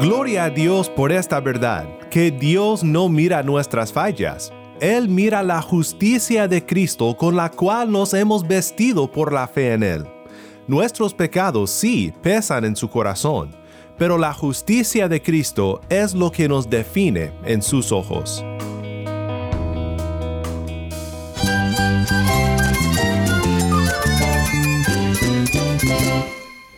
Gloria a Dios por esta verdad, que Dios no mira nuestras fallas. Él mira la justicia de Cristo con la cual nos hemos vestido por la fe en Él. Nuestros pecados sí pesan en su corazón, pero la justicia de Cristo es lo que nos define en sus ojos.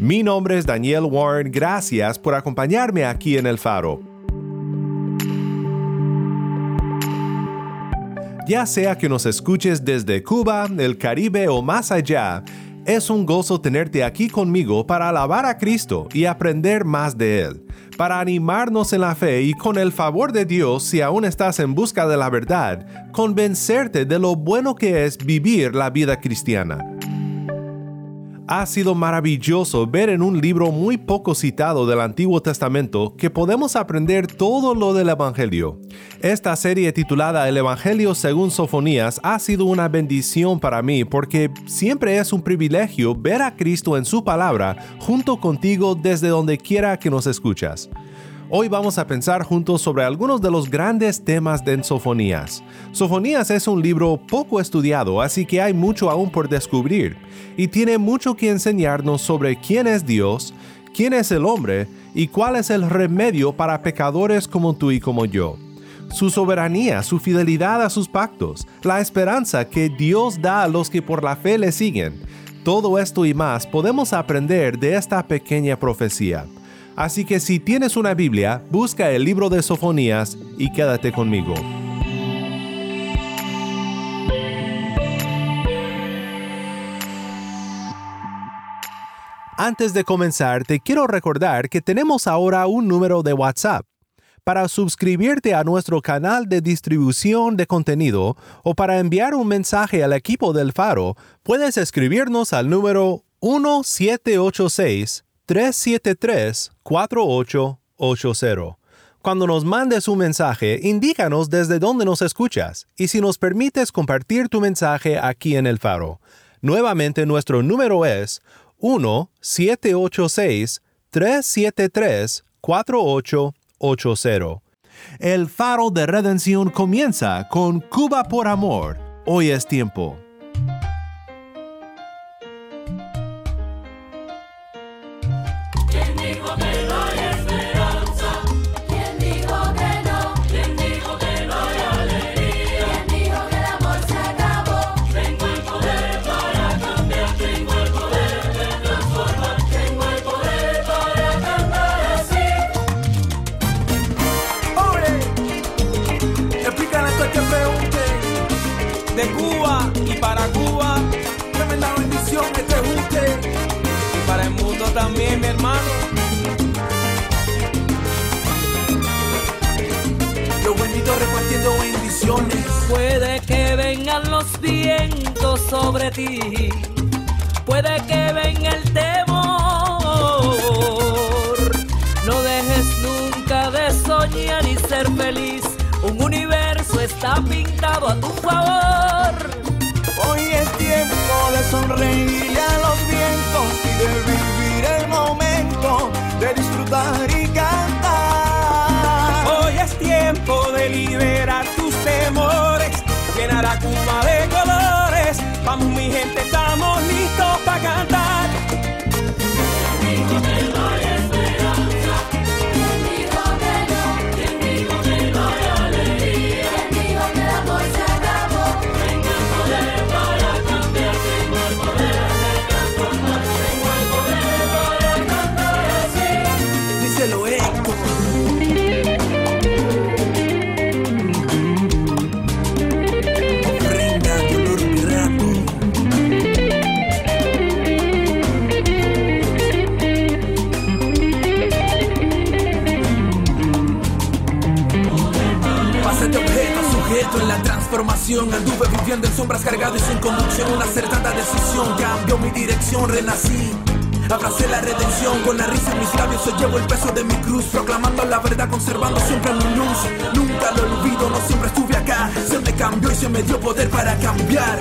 Mi nombre es Daniel Warren, gracias por acompañarme aquí en El Faro. Ya sea que nos escuches desde Cuba, el Caribe o más allá, es un gozo tenerte aquí conmigo para alabar a Cristo y aprender más de Él, para animarnos en la fe y con el favor de Dios, si aún estás en busca de la verdad, convencerte de lo bueno que es vivir la vida cristiana ha sido maravilloso ver en un libro muy poco citado del Antiguo Testamento que podemos aprender todo lo del Evangelio. Esta serie titulada El Evangelio según Sofonías ha sido una bendición para mí porque siempre es un privilegio ver a Cristo en su palabra junto contigo desde donde quiera que nos escuchas. Hoy vamos a pensar juntos sobre algunos de los grandes temas de Sofonías. Sofonías es un libro poco estudiado, así que hay mucho aún por descubrir, y tiene mucho que enseñarnos sobre quién es Dios, quién es el hombre y cuál es el remedio para pecadores como tú y como yo. Su soberanía, su fidelidad a sus pactos, la esperanza que Dios da a los que por la fe le siguen. Todo esto y más podemos aprender de esta pequeña profecía. Así que si tienes una Biblia, busca el libro de Sofonías y quédate conmigo. Antes de comenzar, te quiero recordar que tenemos ahora un número de WhatsApp. Para suscribirte a nuestro canal de distribución de contenido o para enviar un mensaje al equipo del Faro, puedes escribirnos al número 1786 373-4880. Cuando nos mandes un mensaje, indícanos desde dónde nos escuchas y si nos permites compartir tu mensaje aquí en el faro. Nuevamente nuestro número es 1-786-373-4880. El faro de redención comienza con Cuba por Amor. Hoy es tiempo. De Cuba y para Cuba. Tremenda bendición que te guste. Y para el mundo también, mi hermano. Los benditos repartiendo bendiciones. Puede que vengan los vientos sobre ti. Puede que venga el temor. No dejes nunca de soñar y ser feliz. Está pintado a tu favor. Hoy es tiempo de sonreírle a los vientos y de vivir el momento, de disfrutar y cantar. Hoy es tiempo de liberar tus temores, llenar a Cuba de colores. Vamos mi gente, estamos listos para cantar. Anduve viviendo en sombras cargado y sin conducción. Una acertada decisión cambió mi dirección, renací. Abracé la redención con la risa en mis labios. Hoy llevo el peso de mi cruz, proclamando la verdad, conservando siempre mi luz. Nunca lo olvido, no siempre estuve acá. Se me cambió y se me dio poder para cambiar.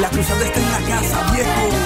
La cruzada está en la casa, viejo.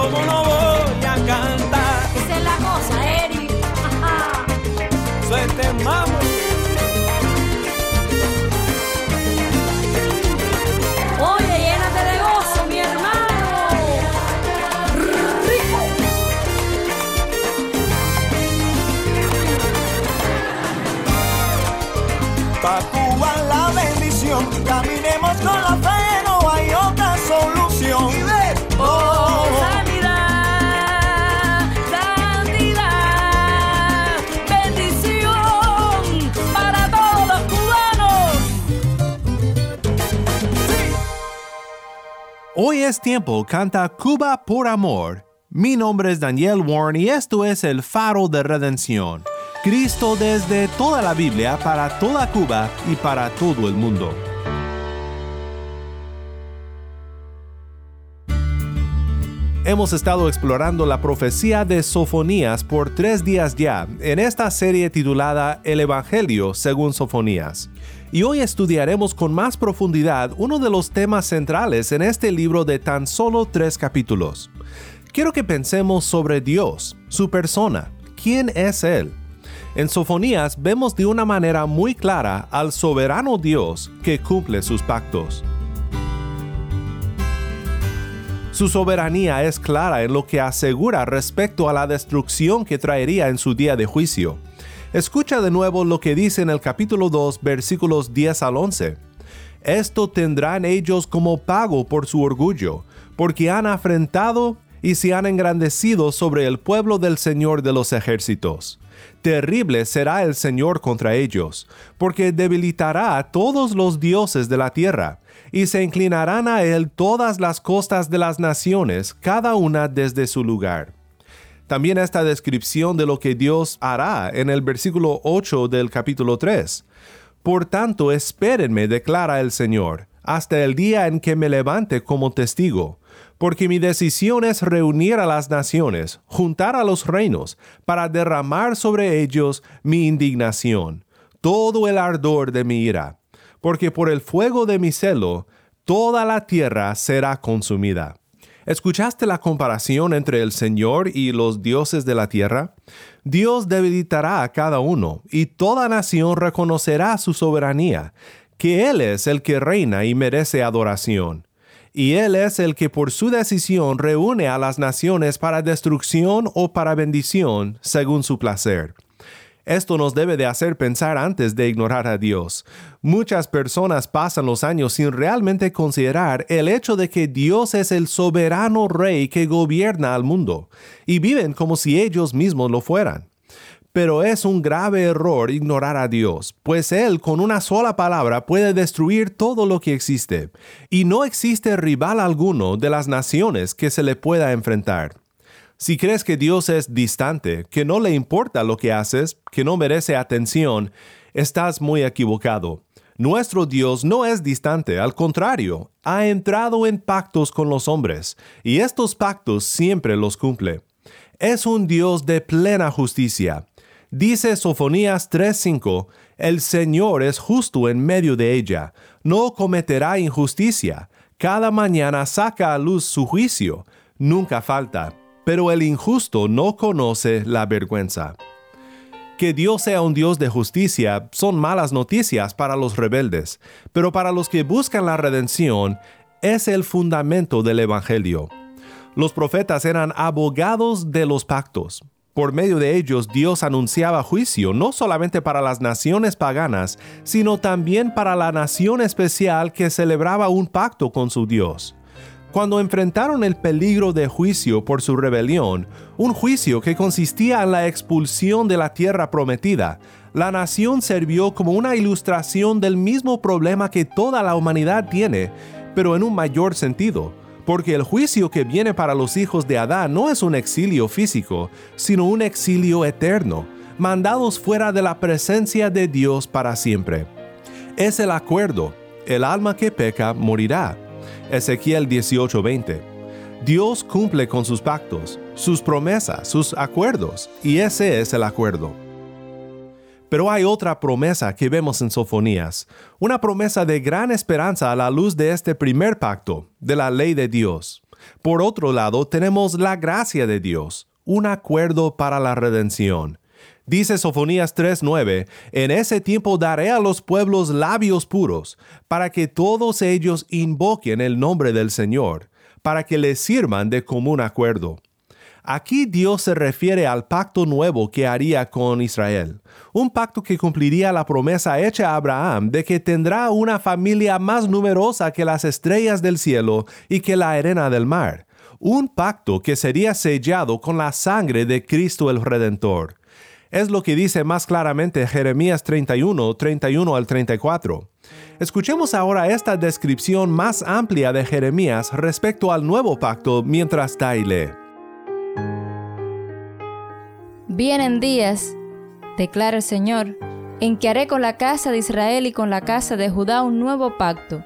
Como no voy a cantar? Esa es la cosa, Eri. Ajá. Suerte, mamo. Oye, llénate de gozo, mi hermano. Rico. Hoy es tiempo, canta Cuba por amor. Mi nombre es Daniel Warren y esto es el faro de redención. Cristo desde toda la Biblia para toda Cuba y para todo el mundo. Hemos estado explorando la profecía de Sofonías por tres días ya en esta serie titulada El Evangelio según Sofonías. Y hoy estudiaremos con más profundidad uno de los temas centrales en este libro de tan solo tres capítulos. Quiero que pensemos sobre Dios, su persona, quién es Él. En Sofonías vemos de una manera muy clara al soberano Dios que cumple sus pactos. Su soberanía es clara en lo que asegura respecto a la destrucción que traería en su día de juicio. Escucha de nuevo lo que dice en el capítulo 2 versículos 10 al 11. Esto tendrán ellos como pago por su orgullo, porque han afrentado y se han engrandecido sobre el pueblo del Señor de los ejércitos. Terrible será el Señor contra ellos, porque debilitará a todos los dioses de la tierra, y se inclinarán a él todas las costas de las naciones, cada una desde su lugar. También esta descripción de lo que Dios hará en el versículo 8 del capítulo 3. Por tanto, espérenme, declara el Señor, hasta el día en que me levante como testigo, porque mi decisión es reunir a las naciones, juntar a los reinos, para derramar sobre ellos mi indignación, todo el ardor de mi ira, porque por el fuego de mi celo, toda la tierra será consumida. ¿Escuchaste la comparación entre el Señor y los dioses de la tierra? Dios debilitará a cada uno, y toda nación reconocerá su soberanía, que Él es el que reina y merece adoración. Y Él es el que por su decisión reúne a las naciones para destrucción o para bendición, según su placer. Esto nos debe de hacer pensar antes de ignorar a Dios. Muchas personas pasan los años sin realmente considerar el hecho de que Dios es el soberano rey que gobierna al mundo, y viven como si ellos mismos lo fueran. Pero es un grave error ignorar a Dios, pues Él con una sola palabra puede destruir todo lo que existe, y no existe rival alguno de las naciones que se le pueda enfrentar. Si crees que Dios es distante, que no le importa lo que haces, que no merece atención, estás muy equivocado. Nuestro Dios no es distante, al contrario, ha entrado en pactos con los hombres, y estos pactos siempre los cumple. Es un Dios de plena justicia. Dice Sofonías 3:5, El Señor es justo en medio de ella, no cometerá injusticia, cada mañana saca a luz su juicio, nunca falta pero el injusto no conoce la vergüenza. Que Dios sea un Dios de justicia son malas noticias para los rebeldes, pero para los que buscan la redención es el fundamento del Evangelio. Los profetas eran abogados de los pactos. Por medio de ellos Dios anunciaba juicio no solamente para las naciones paganas, sino también para la nación especial que celebraba un pacto con su Dios. Cuando enfrentaron el peligro de juicio por su rebelión, un juicio que consistía en la expulsión de la tierra prometida, la nación sirvió como una ilustración del mismo problema que toda la humanidad tiene, pero en un mayor sentido porque el juicio que viene para los hijos de Adán no es un exilio físico, sino un exilio eterno, mandados fuera de la presencia de Dios para siempre. Es el acuerdo, el alma que peca morirá. Ezequiel 18:20. Dios cumple con sus pactos, sus promesas, sus acuerdos, y ese es el acuerdo. Pero hay otra promesa que vemos en Sofonías, una promesa de gran esperanza a la luz de este primer pacto, de la ley de Dios. Por otro lado, tenemos la gracia de Dios, un acuerdo para la redención. Dice Sofonías 3:9, En ese tiempo daré a los pueblos labios puros, para que todos ellos invoquen el nombre del Señor, para que les sirvan de común acuerdo. Aquí Dios se refiere al pacto nuevo que haría con Israel, un pacto que cumpliría la promesa hecha a Abraham de que tendrá una familia más numerosa que las estrellas del cielo y que la arena del mar, un pacto que sería sellado con la sangre de Cristo el Redentor. Es lo que dice más claramente Jeremías 31, 31 al 34. Escuchemos ahora esta descripción más amplia de Jeremías respecto al nuevo pacto mientras Taile. Vienen días, declara el Señor, en que haré con la casa de Israel y con la casa de Judá un nuevo pacto,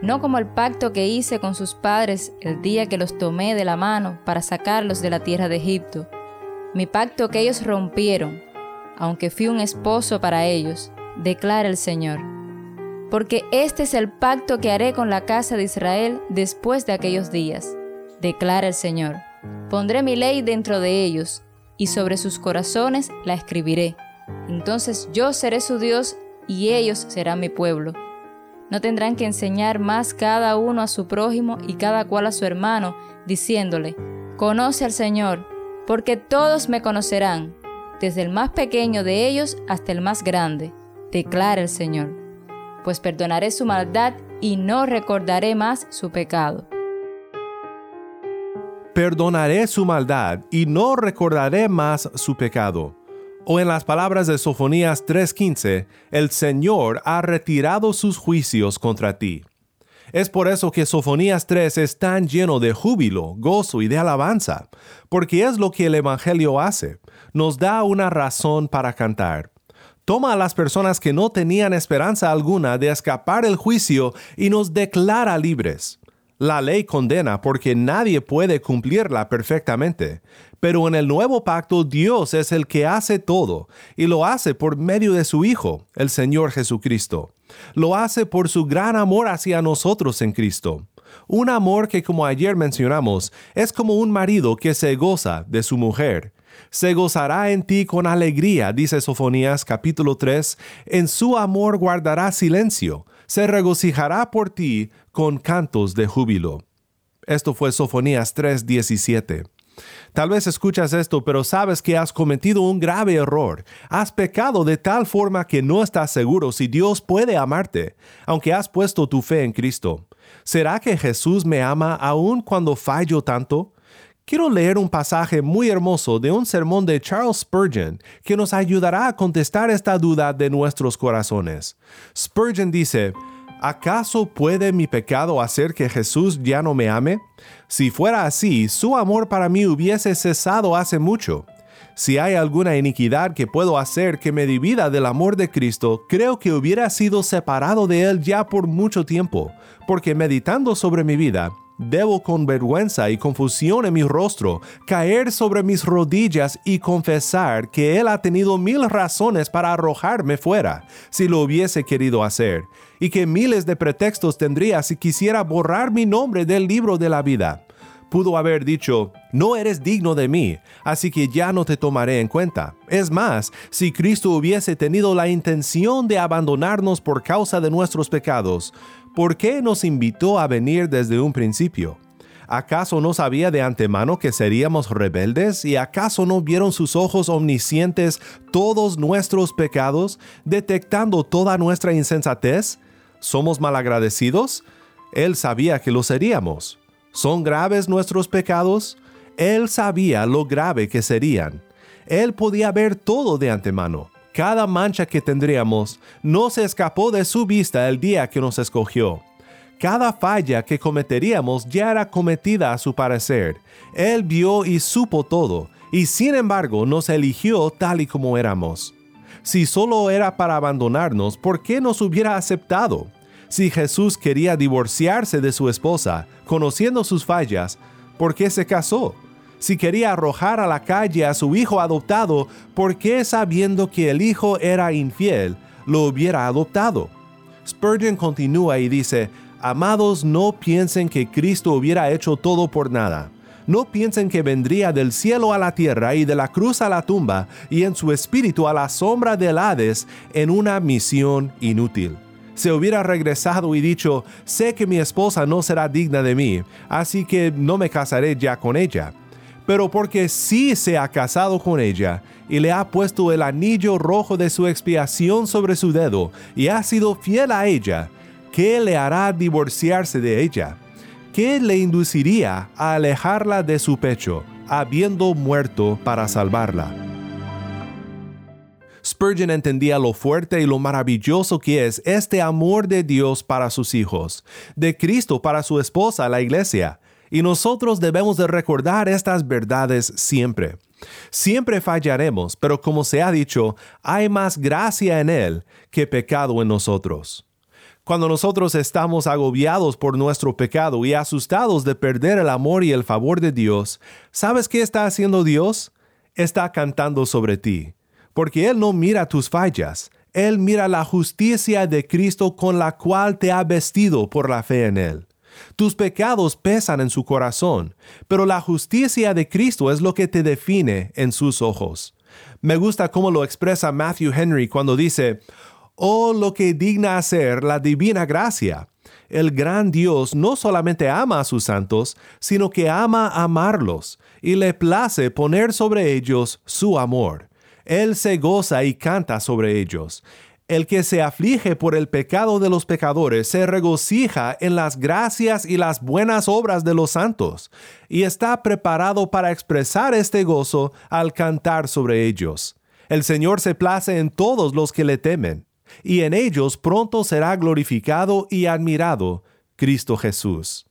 no como el pacto que hice con sus padres el día que los tomé de la mano para sacarlos de la tierra de Egipto, mi pacto que ellos rompieron, aunque fui un esposo para ellos, declara el Señor. Porque este es el pacto que haré con la casa de Israel después de aquellos días, declara el Señor. Pondré mi ley dentro de ellos, y sobre sus corazones la escribiré. Entonces yo seré su Dios y ellos serán mi pueblo. No tendrán que enseñar más cada uno a su prójimo y cada cual a su hermano, diciéndole, Conoce al Señor, porque todos me conocerán, desde el más pequeño de ellos hasta el más grande, declara el Señor. Pues perdonaré su maldad y no recordaré más su pecado perdonaré su maldad y no recordaré más su pecado. O en las palabras de Sofonías 3:15, el Señor ha retirado sus juicios contra ti. Es por eso que Sofonías 3 es tan lleno de júbilo, gozo y de alabanza, porque es lo que el Evangelio hace, nos da una razón para cantar. Toma a las personas que no tenían esperanza alguna de escapar el juicio y nos declara libres. La ley condena porque nadie puede cumplirla perfectamente, pero en el nuevo pacto Dios es el que hace todo, y lo hace por medio de su Hijo, el Señor Jesucristo. Lo hace por su gran amor hacia nosotros en Cristo. Un amor que, como ayer mencionamos, es como un marido que se goza de su mujer. Se gozará en ti con alegría, dice Sofonías capítulo 3, en su amor guardará silencio se regocijará por ti con cantos de júbilo. Esto fue Sofonías 3:17. Tal vez escuchas esto, pero sabes que has cometido un grave error. Has pecado de tal forma que no estás seguro si Dios puede amarte, aunque has puesto tu fe en Cristo. ¿Será que Jesús me ama aún cuando fallo tanto? Quiero leer un pasaje muy hermoso de un sermón de Charles Spurgeon que nos ayudará a contestar esta duda de nuestros corazones. Spurgeon dice, ¿acaso puede mi pecado hacer que Jesús ya no me ame? Si fuera así, su amor para mí hubiese cesado hace mucho. Si hay alguna iniquidad que puedo hacer que me divida del amor de Cristo, creo que hubiera sido separado de Él ya por mucho tiempo, porque meditando sobre mi vida, debo con vergüenza y confusión en mi rostro caer sobre mis rodillas y confesar que Él ha tenido mil razones para arrojarme fuera, si lo hubiese querido hacer, y que miles de pretextos tendría si quisiera borrar mi nombre del libro de la vida. Pudo haber dicho, no eres digno de mí, así que ya no te tomaré en cuenta. Es más, si Cristo hubiese tenido la intención de abandonarnos por causa de nuestros pecados, ¿por qué nos invitó a venir desde un principio? ¿Acaso no sabía de antemano que seríamos rebeldes? ¿Y acaso no vieron sus ojos omniscientes todos nuestros pecados, detectando toda nuestra insensatez? ¿Somos malagradecidos? Él sabía que lo seríamos. ¿Son graves nuestros pecados? Él sabía lo grave que serían. Él podía ver todo de antemano. Cada mancha que tendríamos no se escapó de su vista el día que nos escogió. Cada falla que cometeríamos ya era cometida a su parecer. Él vio y supo todo, y sin embargo nos eligió tal y como éramos. Si solo era para abandonarnos, ¿por qué nos hubiera aceptado? Si Jesús quería divorciarse de su esposa, conociendo sus fallas, ¿por qué se casó? Si quería arrojar a la calle a su hijo adoptado, ¿por qué sabiendo que el hijo era infiel, lo hubiera adoptado? Spurgeon continúa y dice, Amados, no piensen que Cristo hubiera hecho todo por nada. No piensen que vendría del cielo a la tierra y de la cruz a la tumba y en su espíritu a la sombra del Hades en una misión inútil. Se hubiera regresado y dicho, sé que mi esposa no será digna de mí, así que no me casaré ya con ella. Pero porque sí se ha casado con ella y le ha puesto el anillo rojo de su expiación sobre su dedo y ha sido fiel a ella, ¿qué le hará divorciarse de ella? ¿Qué le induciría a alejarla de su pecho, habiendo muerto para salvarla? Spurgeon entendía lo fuerte y lo maravilloso que es este amor de Dios para sus hijos, de Cristo para su esposa, la iglesia, y nosotros debemos de recordar estas verdades siempre. Siempre fallaremos, pero como se ha dicho, hay más gracia en Él que pecado en nosotros. Cuando nosotros estamos agobiados por nuestro pecado y asustados de perder el amor y el favor de Dios, ¿sabes qué está haciendo Dios? Está cantando sobre ti, porque Él no mira tus fallas, Él mira la justicia de Cristo con la cual te ha vestido por la fe en Él. Tus pecados pesan en su corazón, pero la justicia de Cristo es lo que te define en sus ojos. Me gusta cómo lo expresa Matthew Henry cuando dice, Oh, lo que digna hacer la divina gracia. El gran Dios no solamente ama a sus santos, sino que ama amarlos, y le place poner sobre ellos su amor. Él se goza y canta sobre ellos. El que se aflige por el pecado de los pecadores se regocija en las gracias y las buenas obras de los santos, y está preparado para expresar este gozo al cantar sobre ellos. El Señor se place en todos los que le temen, y en ellos pronto será glorificado y admirado Cristo Jesús.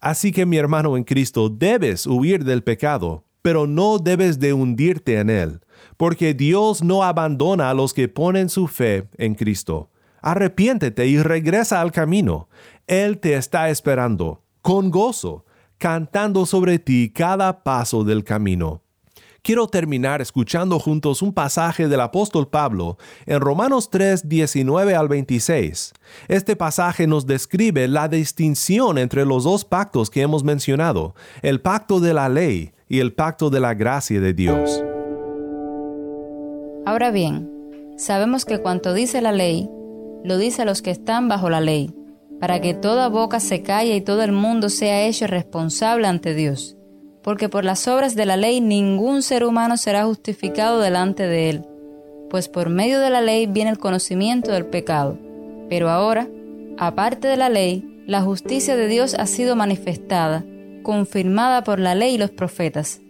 Así que mi hermano en Cristo, debes huir del pecado, pero no debes de hundirte en él porque Dios no abandona a los que ponen su fe en Cristo. Arrepiéntete y regresa al camino. Él te está esperando, con gozo, cantando sobre ti cada paso del camino. Quiero terminar escuchando juntos un pasaje del apóstol Pablo en Romanos 3, 19 al 26. Este pasaje nos describe la distinción entre los dos pactos que hemos mencionado, el pacto de la ley y el pacto de la gracia de Dios. Ahora bien, sabemos que cuanto dice la ley, lo dice a los que están bajo la ley, para que toda boca se calle y todo el mundo sea hecho responsable ante Dios. Porque por las obras de la ley ningún ser humano será justificado delante de él, pues por medio de la ley viene el conocimiento del pecado. Pero ahora, aparte de la ley, la justicia de Dios ha sido manifestada, confirmada por la ley y los profetas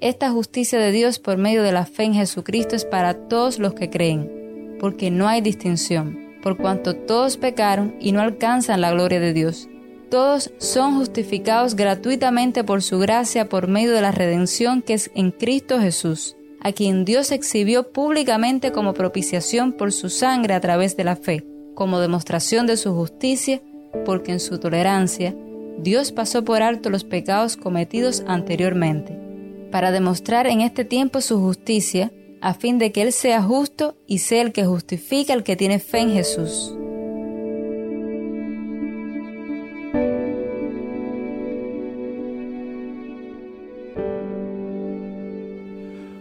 esta justicia de Dios por medio de la fe en Jesucristo es para todos los que creen, porque no hay distinción, por cuanto todos pecaron y no alcanzan la gloria de Dios. Todos son justificados gratuitamente por su gracia por medio de la redención que es en Cristo Jesús, a quien Dios exhibió públicamente como propiciación por su sangre a través de la fe, como demostración de su justicia, porque en su tolerancia Dios pasó por alto los pecados cometidos anteriormente, para demostrar en este tiempo su justicia, a fin de que Él sea justo y sea el que justifica al que tiene fe en Jesús.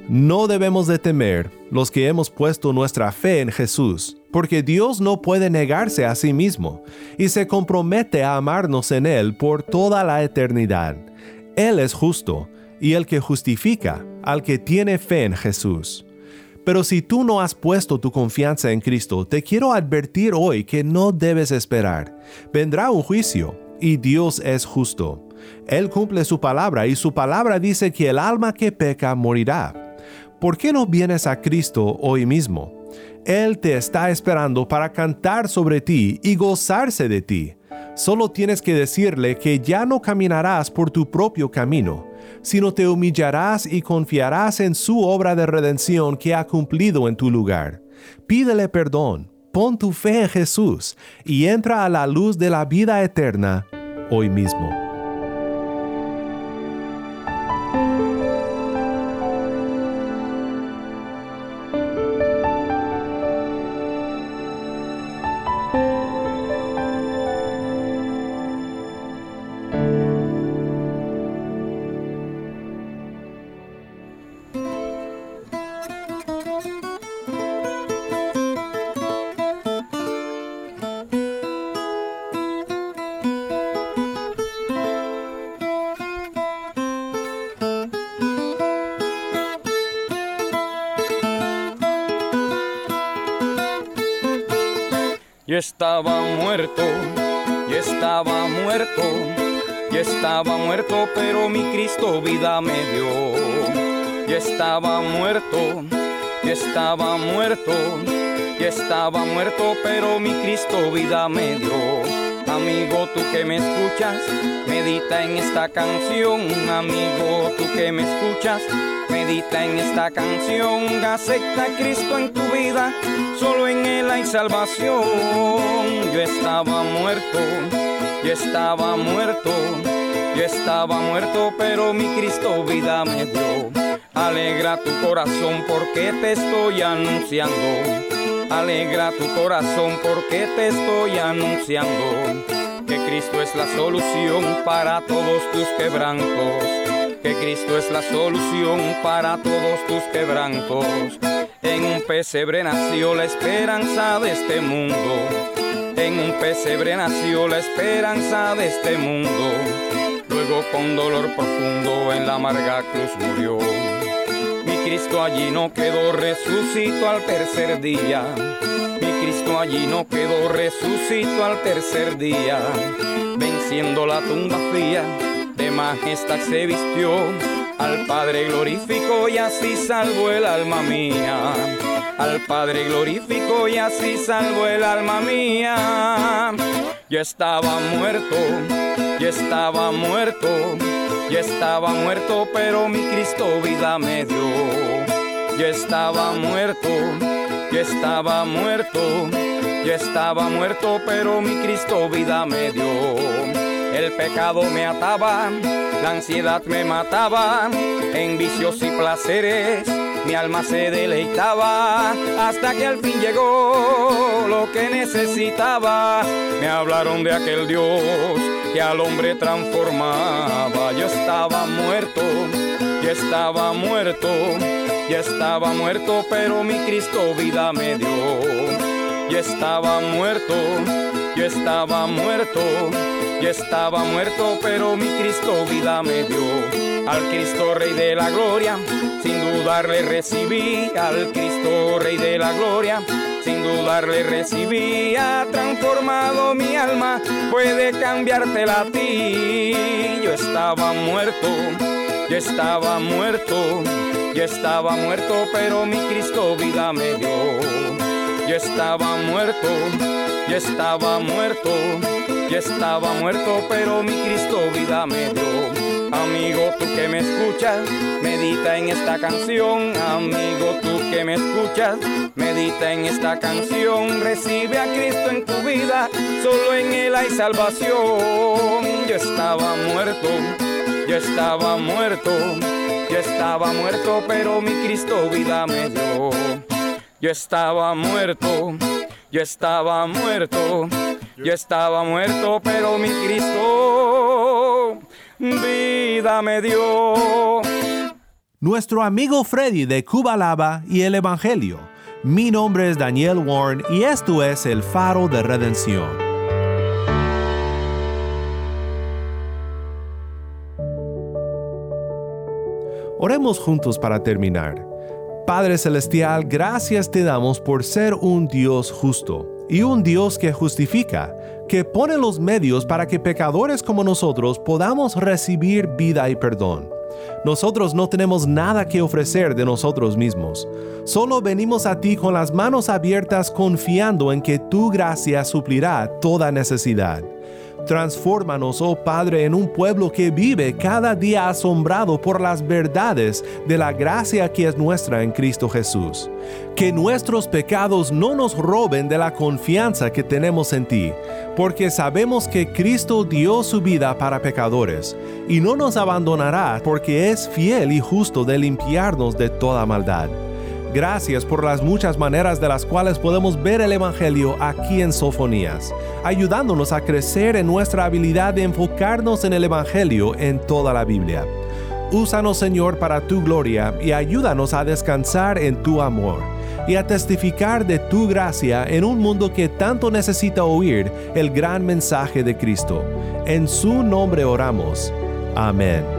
No debemos de temer los que hemos puesto nuestra fe en Jesús, porque Dios no puede negarse a sí mismo y se compromete a amarnos en Él por toda la eternidad. Él es justo y el que justifica al que tiene fe en Jesús. Pero si tú no has puesto tu confianza en Cristo, te quiero advertir hoy que no debes esperar. Vendrá un juicio y Dios es justo. Él cumple su palabra y su palabra dice que el alma que peca morirá. ¿por qué no vienes a Cristo hoy mismo? Él te está esperando para cantar sobre ti y gozarse de ti. Solo tienes que decirle que ya no caminarás por tu propio camino, sino te humillarás y confiarás en su obra de redención que ha cumplido en tu lugar. Pídele perdón, pon tu fe en Jesús y entra a la luz de la vida eterna hoy mismo. Y estaba muerto, y estaba muerto, pero mi Cristo vida me dio. Y estaba muerto, y estaba muerto, y estaba muerto, pero mi Cristo vida me dio. Amigo, tú que me escuchas, medita en esta canción. Amigo, tú que me escuchas, medita en esta canción. Acepta a Cristo en tu vida, solo en Él hay salvación. Yo estaba muerto, yo estaba muerto, yo estaba muerto, pero mi Cristo vida me dio. Alegra tu corazón porque te estoy anunciando Alegra tu corazón porque te estoy anunciando que Cristo es la solución para todos tus quebrantos. Que Cristo es la solución para todos tus quebrantos. En un pesebre nació la esperanza de este mundo. En un pesebre nació la esperanza de este mundo. Luego con dolor profundo en la amarga cruz murió. Cristo allí no quedó, resucitó al tercer día. Mi Cristo allí no quedó, resucitó al tercer día. Venciendo la tumba fría, de majestad se vistió. Al Padre glorificó y así salvó el alma mía. Al Padre glorificó y así salvó el alma mía. Yo estaba muerto, yo estaba muerto yo estaba muerto, pero mi Cristo vida me dio. Yo estaba muerto, yo estaba muerto, yo estaba muerto, pero mi Cristo vida me dio. El pecado me ataba, la ansiedad me mataba, en vicios y placeres mi alma se deleitaba hasta que al fin llegó lo que necesitaba. Me hablaron de aquel Dios que al hombre transformaba. Yo estaba muerto, yo estaba muerto, yo estaba muerto, pero mi Cristo vida me dio. Yo estaba muerto, yo estaba muerto, yo estaba muerto, pero mi Cristo vida me dio. Al Cristo Rey de la Gloria, sin dudarle recibí, al Cristo Rey de la Gloria sin dudarle recibí, ha transformado mi alma, puede cambiártela a ti. Yo estaba muerto, yo estaba muerto, yo estaba muerto, pero mi Cristo vida me dio. Yo estaba muerto, yo estaba muerto, yo estaba muerto, pero mi Cristo vida me dio. Amigo, tú que me escuchas, medita en esta canción. Amigo, tú que me escuchas, medita en esta canción. Recibe a Cristo en tu vida, solo en Él hay salvación. Yo estaba muerto, yo estaba muerto, yo estaba muerto, pero mi Cristo vida me dio. Yo estaba muerto, yo estaba muerto, yo estaba muerto, pero mi Cristo vida me dio. nuestro amigo Freddy de Cuba Lava y el Evangelio. Mi nombre es Daniel Warren y esto es el faro de redención. Oremos juntos para terminar. Padre Celestial, gracias te damos por ser un Dios justo y un Dios que justifica, que pone los medios para que pecadores como nosotros podamos recibir vida y perdón. Nosotros no tenemos nada que ofrecer de nosotros mismos. Solo venimos a ti con las manos abiertas confiando en que tu gracia suplirá toda necesidad. Transfórmanos, oh Padre, en un pueblo que vive cada día asombrado por las verdades de la gracia que es nuestra en Cristo Jesús. Que nuestros pecados no nos roben de la confianza que tenemos en ti, porque sabemos que Cristo dio su vida para pecadores, y no nos abandonará porque es fiel y justo de limpiarnos de toda maldad. Gracias por las muchas maneras de las cuales podemos ver el Evangelio aquí en Sofonías, ayudándonos a crecer en nuestra habilidad de enfocarnos en el Evangelio en toda la Biblia. Úsanos Señor para tu gloria y ayúdanos a descansar en tu amor y a testificar de tu gracia en un mundo que tanto necesita oír el gran mensaje de Cristo. En su nombre oramos. Amén.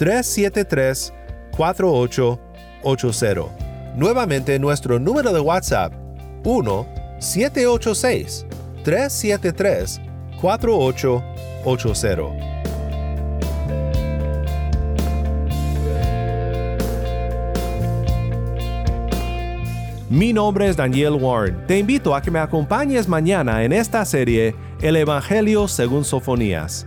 373-4880. Nuevamente nuestro número de WhatsApp 1-786-373-4880. Mi nombre es Daniel Warren. Te invito a que me acompañes mañana en esta serie El Evangelio según Sofonías